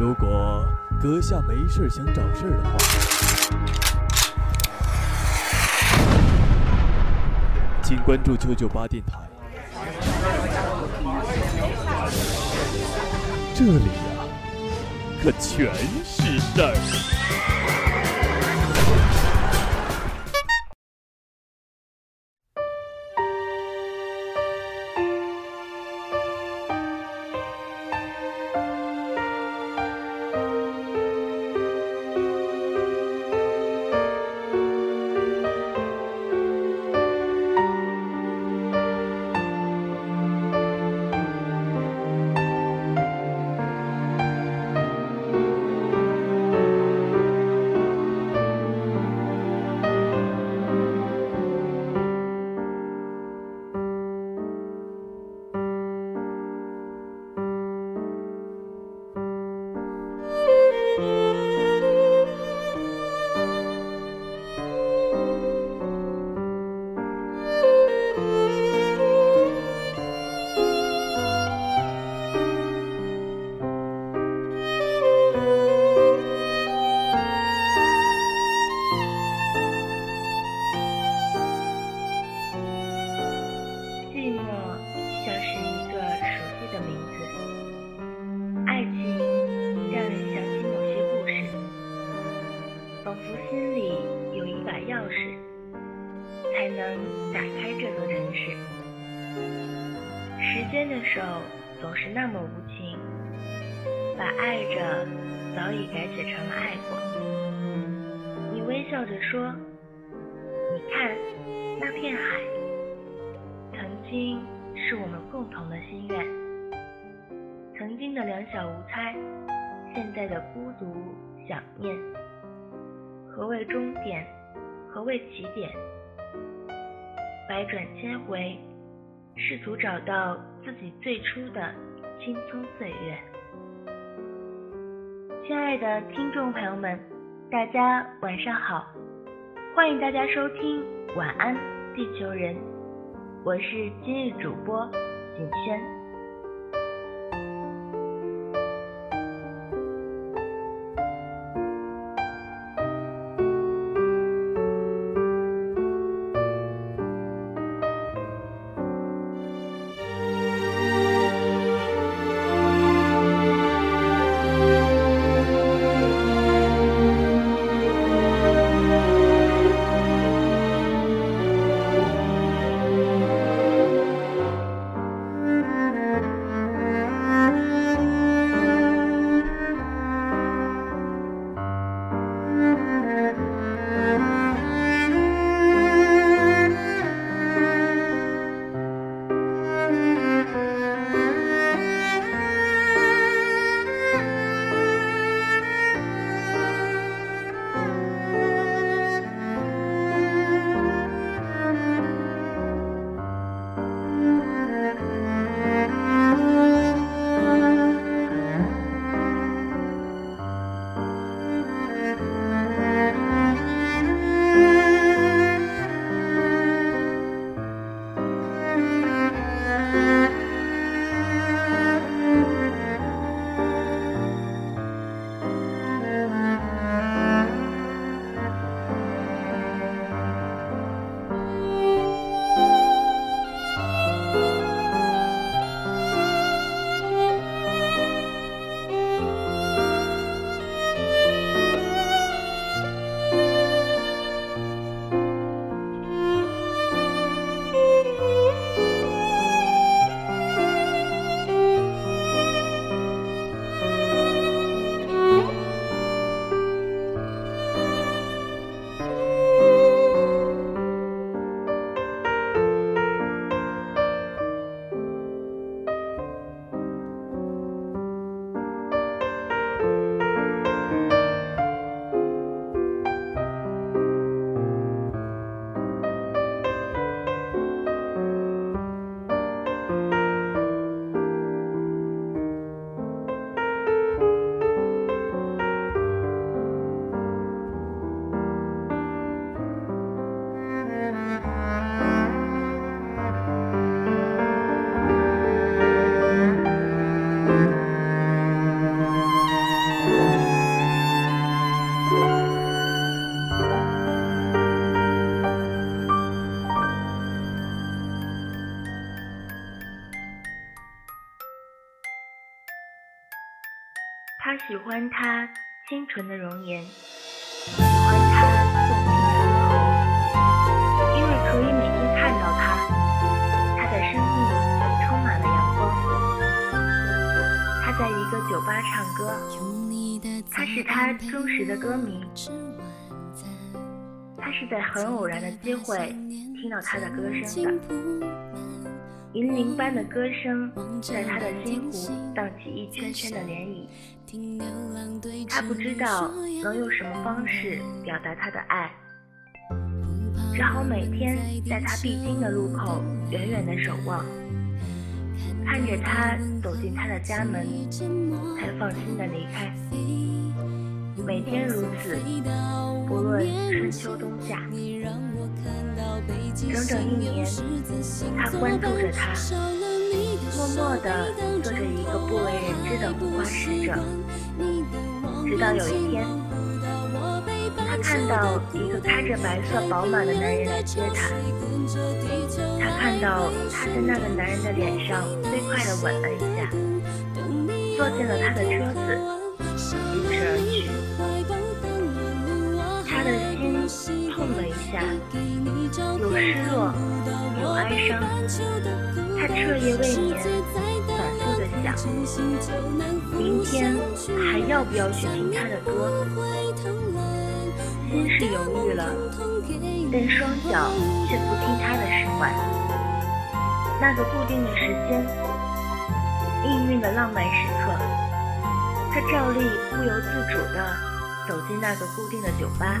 如果阁下没事想找事的话，请关注九九八电台。这里呀，可全是事儿。改写成了爱过。你微笑着说：“你看那片海。”曾经是我们共同的心愿，曾经的两小无猜，现在的孤独想念。何谓终点？何谓起点？百转千回，试图找到自己最初的青葱岁月。亲爱的听众朋友们，大家晚上好，欢迎大家收听《晚安地球人》。我是今日主播景轩。的容颜，喜欢他动听的歌喉，因为可以每天看到他，他的生命充满了阳光。他在一个酒吧唱歌，他是他忠实的歌迷。他是在很偶然的机会听到他的歌声的，银铃般的歌声在他的心湖荡起一圈圈的涟漪。他不知道能用什么方式表达他的爱，只好每天在他必经的路口远远的守望，看着他走进他的家门，才放心的离开。每天如此，不论春秋冬夏，整整一年，他关注着她，默默地做着一个不为人知的护花使者。直到有一天，他看到一个开着白色宝马的男人来接她，他看到他在那个男人的脸上飞快地吻了一下，坐进了他的车子。疾驰而去，他的心了一下，有失落，有哀伤。他彻夜未眠，反复的想，明天还要不要去听他的歌？心是犹豫了，但双脚却不听他的使唤。那个固定的时间，命运的浪漫时刻。他照例不由自主地走进那个固定的酒吧，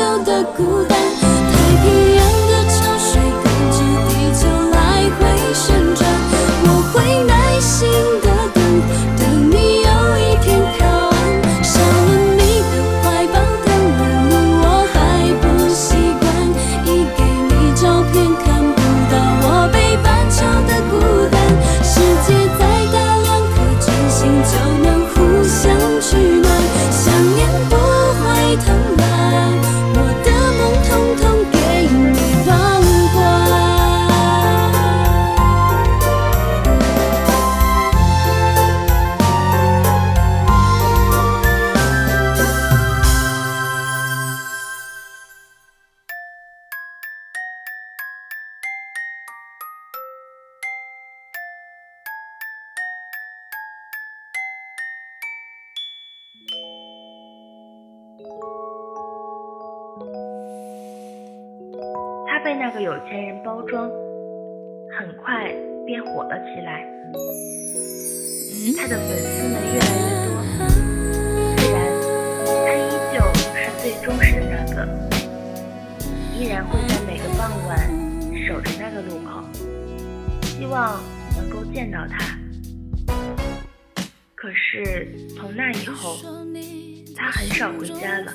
有的孤单。了起来。他的粉丝们越来越多，虽然他依旧是最忠实的那个，依然会在每个傍晚守着那个路口，希望能够见到他。可是从那以后，他很少回家了。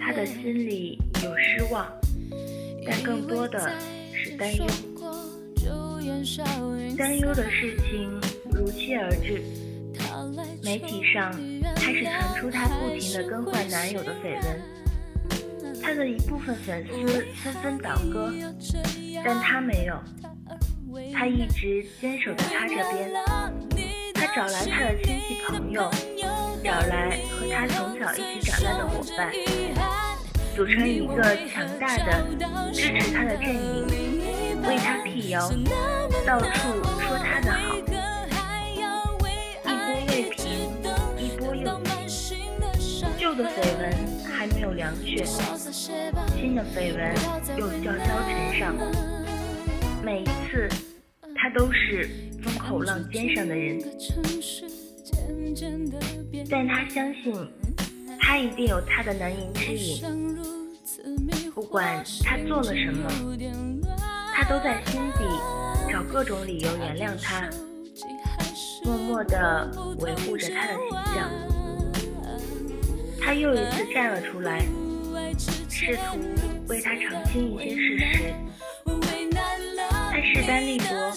他的心里有失望。但更多的是担忧，担忧的事情如期而至，媒体上开始传出她不停的更换男友的绯闻，她的一部分粉丝纷纷倒戈，但她没有，她一直坚守在她这边。她找来她的亲戚朋友，找来和她从小一起长大的伙伴，组成一个强大的支持她的阵营，为她辟谣，到处说他的好。一波未平，一波又起旧的绯闻还没有凉却，新的绯闻又悄悄尘上。每一次，他都是风口浪尖上的人，但他相信，他一定有他的难言之隐。不管他做了什么，他都在心底找各种理由原谅他，默默地维护着他的形象。他又一次站了出来，试图为他澄清一些事实。他势单力薄，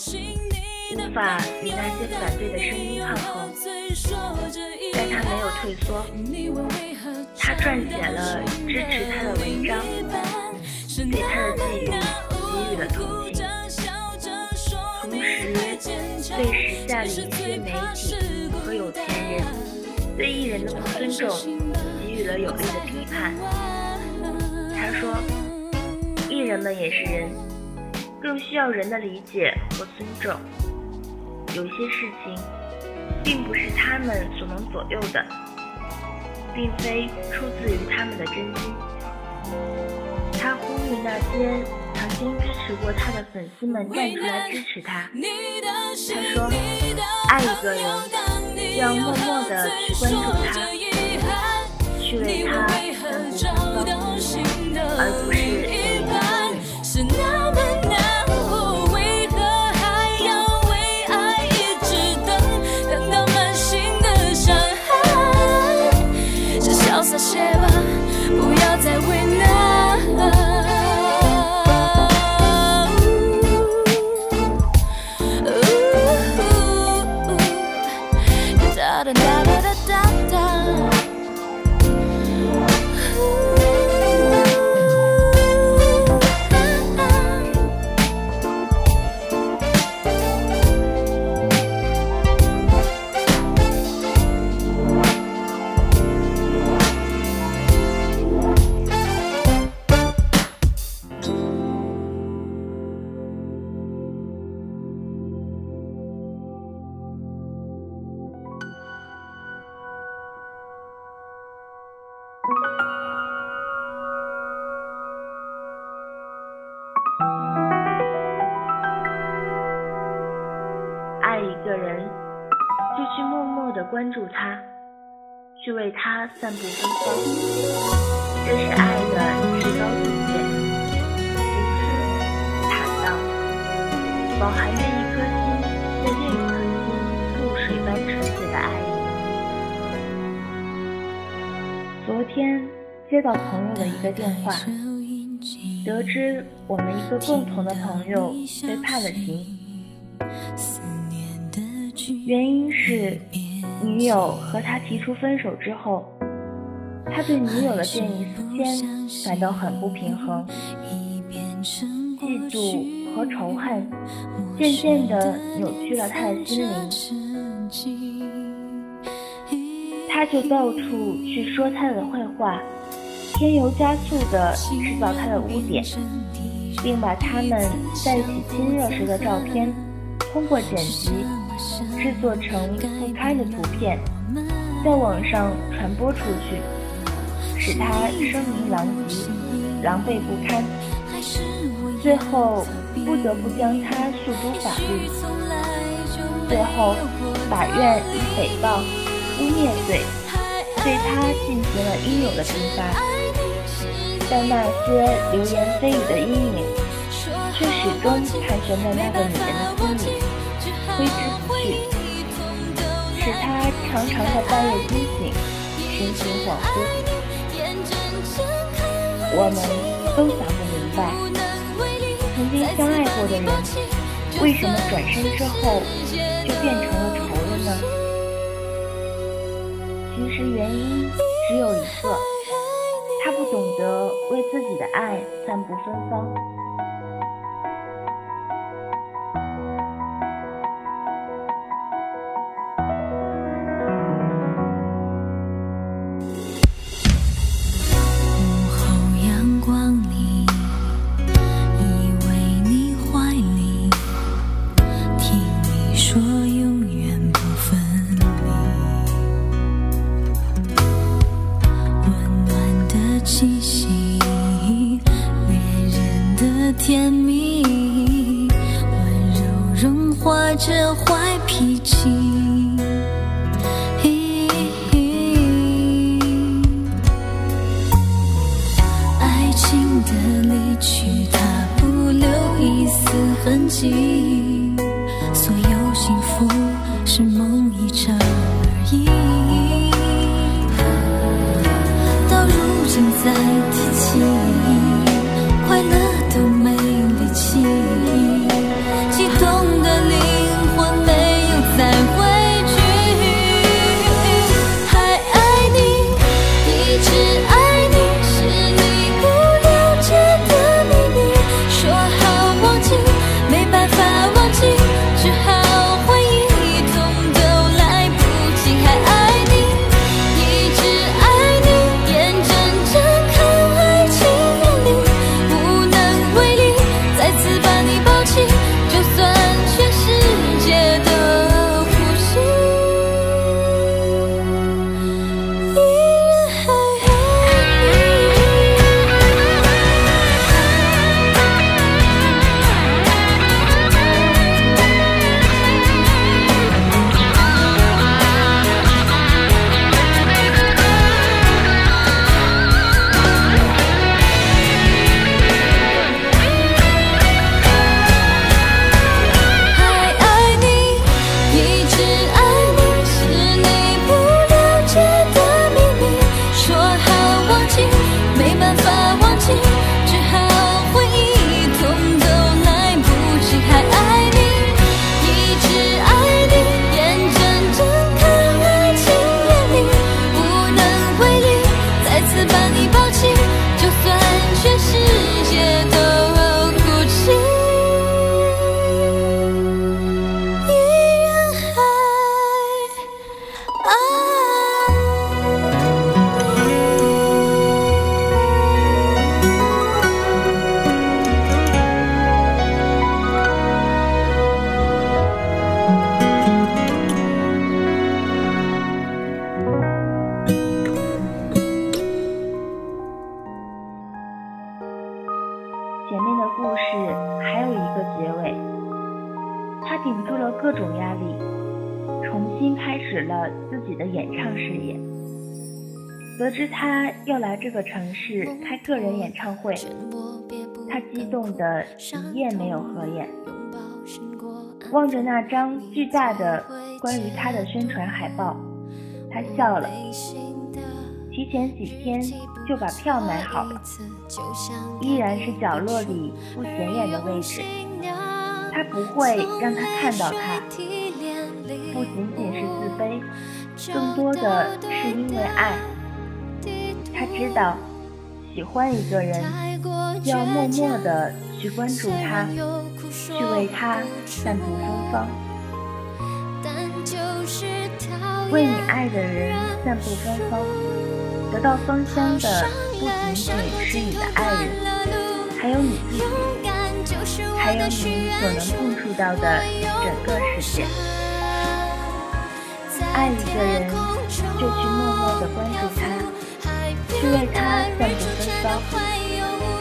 无法与那些反对的声音抗衡，但他没有退缩。他撰写了支持他的文章，对他的寄语同情，同时对时下的一些媒体和有钱人对艺人的不尊重。给予了有力的批判。他说：“艺人们也是人，更需要人的理解和尊重。有些事情，并不是他们所能左右的，并非出自于他们的真心。”他呼吁那些经支持过他的粉丝们站出来支持他。他说：“爱一个人，要默默的去关注他。”去为他散布芬芳，而不是爱一个人，就去默默的关注他，去为他散布芬芳，这是爱的至高境界。其次，坦荡，饱含愿意。天接到朋友的一个电话，得知我们一个共同的朋友被判了刑，原因是。女友和他提出分手之后，他对女友的见异思迁感到很不平衡，嫉妒和仇恨渐渐地扭曲了他的心灵，他就到处去说他的坏话，添油加醋地制造他的污点，并把他们在一起亲热时的照片通过剪辑。制作成不堪的图片，在网上传播出去，使他声名狼藉、狼狈不堪。最后不得不将他诉诸法律。最后，法院以诽谤、污蔑罪对他进行了应有的惩罚。但那些流言蜚语的阴影，却始终盘旋在那个女人的心里，挥之不去。使他常常在半夜惊醒，神情恍惚。我们都想不明白，曾经相爱过的人，为什么转身之后就变成了仇人呢？原因只有一个，他不懂得为自己的爱散布芬芳。的离去，他不留一丝痕迹，所有幸福是梦一场得知他要来这个城市开个人演唱会，他激动的一夜没有合眼。望着那张巨大的关于他的宣传海报，他笑了。提前几天就把票买好了，依然是角落里不显眼的位置。他不会让他看到他，不仅仅是自卑，更多的是因为爱。他知道，喜欢一个人，要默默的去关注他，去为他散布芬芳。为你爱的人散布芬芳，得到芳香的不仅仅是你的爱人，还有你自己，还有你所能碰触到的整个世界。爱一个人，就去默默的关注他。去为他散布芬芳，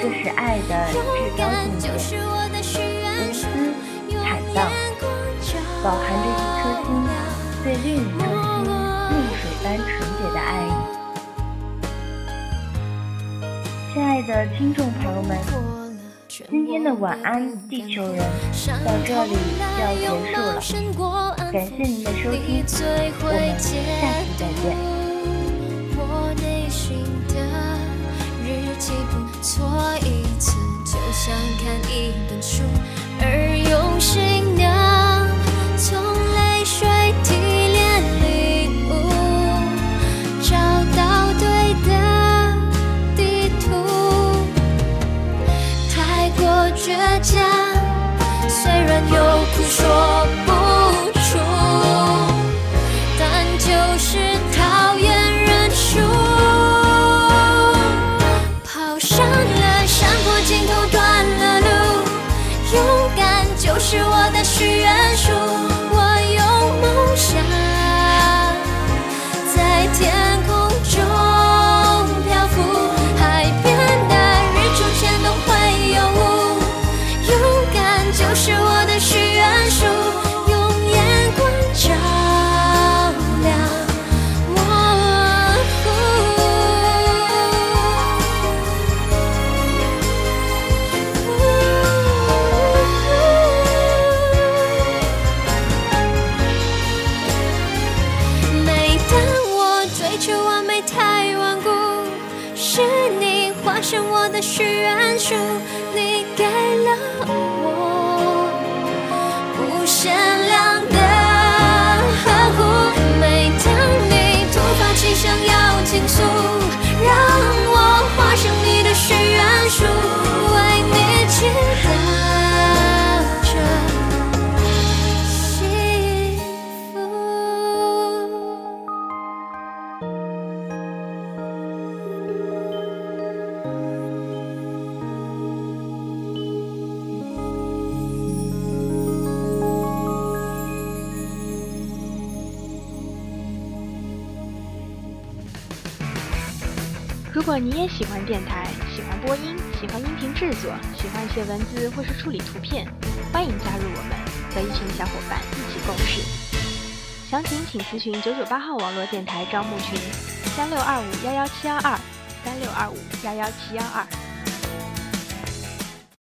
这是爱的至高境界。无私坦荡，饱含着一颗心对另一颗心露水般纯洁的爱意。亲爱的听众朋友们，今天的晚安地球人到这里就要结束了，感谢您的收听，我们下期再见。过一次，就像看一本书，而用心酿，从泪水提炼礼物，找到对的地图。太过倔强，虽然有苦说。如果你也喜欢电台，喜欢播音，喜欢音频制作，喜欢写文字或是处理图片，欢迎加入我们，和一群小伙伴一起共事。详情请咨询九九八号网络电台招募群：三六二五幺幺七幺二，三六二五幺幺七幺二。